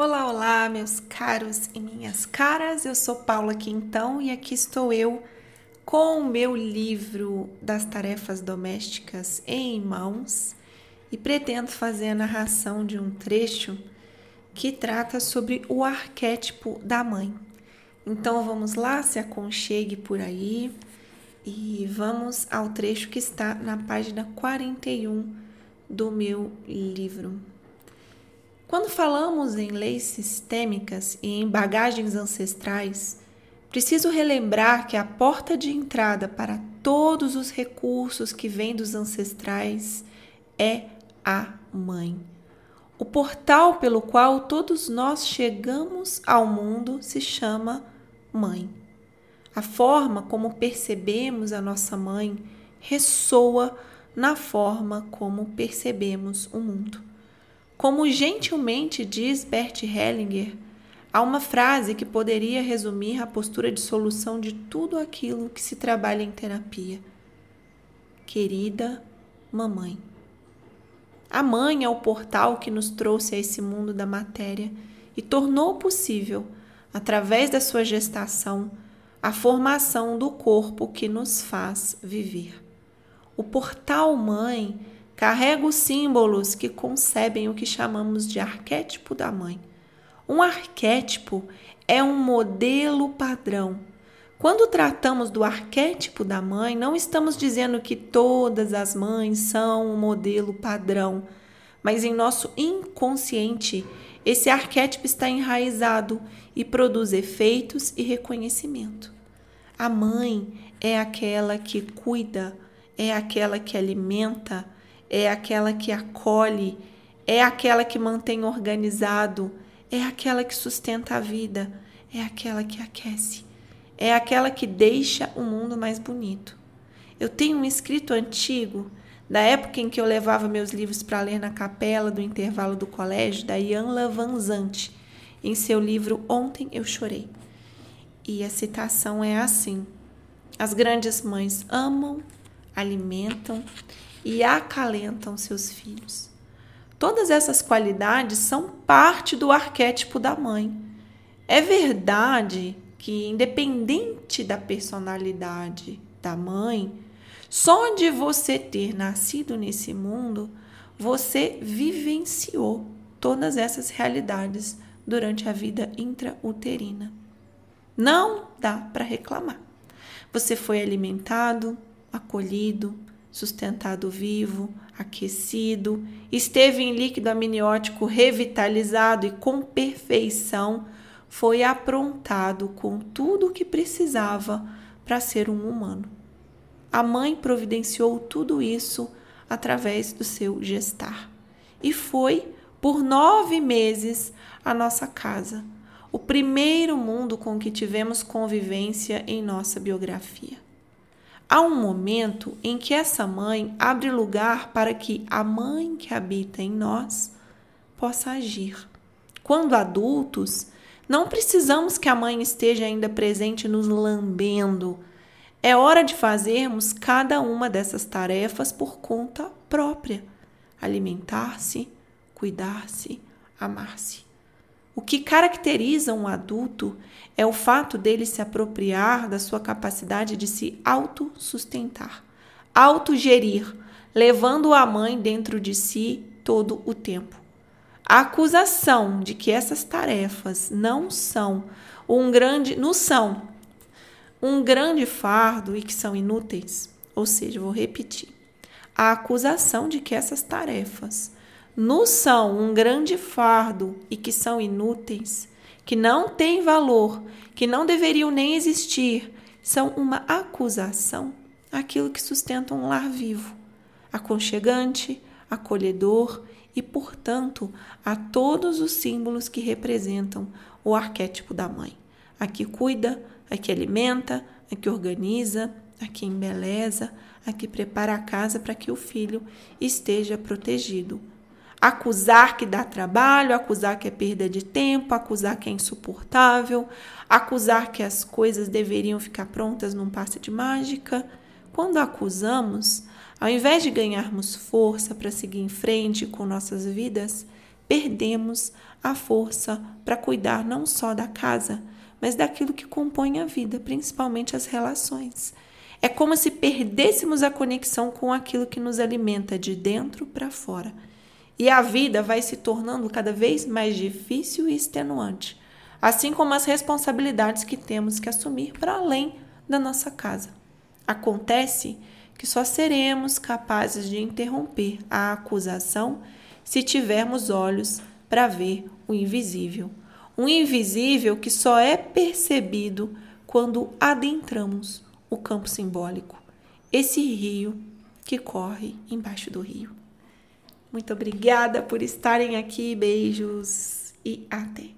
Olá, olá, meus caros e minhas caras. Eu sou Paula Quintão e aqui estou eu com o meu livro das tarefas domésticas em mãos e pretendo fazer a narração de um trecho que trata sobre o arquétipo da mãe. Então vamos lá, se aconchegue por aí e vamos ao trecho que está na página 41 do meu livro. Quando falamos em leis sistêmicas e em bagagens ancestrais, preciso relembrar que a porta de entrada para todos os recursos que vêm dos ancestrais é a mãe. O portal pelo qual todos nós chegamos ao mundo se chama mãe. A forma como percebemos a nossa mãe ressoa na forma como percebemos o mundo. Como gentilmente diz Bert Hellinger, há uma frase que poderia resumir a postura de solução de tudo aquilo que se trabalha em terapia. Querida mamãe. A mãe é o portal que nos trouxe a esse mundo da matéria e tornou possível, através da sua gestação, a formação do corpo que nos faz viver. O portal mãe carrega os símbolos que concebem o que chamamos de arquétipo da mãe. Um arquétipo é um modelo padrão. Quando tratamos do arquétipo da mãe, não estamos dizendo que todas as mães são um modelo padrão, mas em nosso inconsciente, esse arquétipo está enraizado e produz efeitos e reconhecimento. A mãe é aquela que cuida, é aquela que alimenta, é aquela que acolhe, é aquela que mantém organizado, é aquela que sustenta a vida, é aquela que aquece, é aquela que deixa o mundo mais bonito. Eu tenho um escrito antigo, da época em que eu levava meus livros para ler na capela do intervalo do colégio, da Ian Lavanzante, em seu livro Ontem Eu Chorei. E a citação é assim: As grandes mães amam, alimentam e acalentam seus filhos. Todas essas qualidades são parte do arquétipo da mãe. É verdade que, independente da personalidade da mãe, só de você ter nascido nesse mundo, você vivenciou todas essas realidades durante a vida intrauterina. Não dá para reclamar. Você foi alimentado, acolhido, sustentado vivo, aquecido, esteve em líquido amniótico revitalizado e com perfeição, foi aprontado com tudo o que precisava para ser um humano. A mãe providenciou tudo isso através do seu gestar e foi por nove meses a nossa casa, o primeiro mundo com que tivemos convivência em nossa biografia. Há um momento em que essa mãe abre lugar para que a mãe que habita em nós possa agir. Quando adultos, não precisamos que a mãe esteja ainda presente nos lambendo. É hora de fazermos cada uma dessas tarefas por conta própria: alimentar-se, cuidar-se, amar-se. O que caracteriza um adulto é o fato dele se apropriar da sua capacidade de se autossustentar, autogerir, levando a mãe dentro de si todo o tempo. A acusação de que essas tarefas não são um grande, não são um grande fardo e que são inúteis, ou seja, vou repetir. A acusação de que essas tarefas nos são um grande fardo e que são inúteis, que não têm valor, que não deveriam nem existir, são uma acusação aquilo que sustenta um lar vivo, aconchegante, acolhedor e, portanto, a todos os símbolos que representam o arquétipo da mãe. A que cuida, a que alimenta, a que organiza, a que embeleza, a que prepara a casa para que o filho esteja protegido acusar que dá trabalho, acusar que é perda de tempo, acusar que é insuportável, acusar que as coisas deveriam ficar prontas num passe de mágica. Quando acusamos, ao invés de ganharmos força para seguir em frente com nossas vidas, perdemos a força para cuidar não só da casa, mas daquilo que compõe a vida, principalmente as relações. É como se perdêssemos a conexão com aquilo que nos alimenta de dentro para fora. E a vida vai se tornando cada vez mais difícil e extenuante, assim como as responsabilidades que temos que assumir para além da nossa casa. Acontece que só seremos capazes de interromper a acusação se tivermos olhos para ver o invisível. Um invisível que só é percebido quando adentramos o campo simbólico, esse rio que corre embaixo do rio. Muito obrigada por estarem aqui, beijos e até!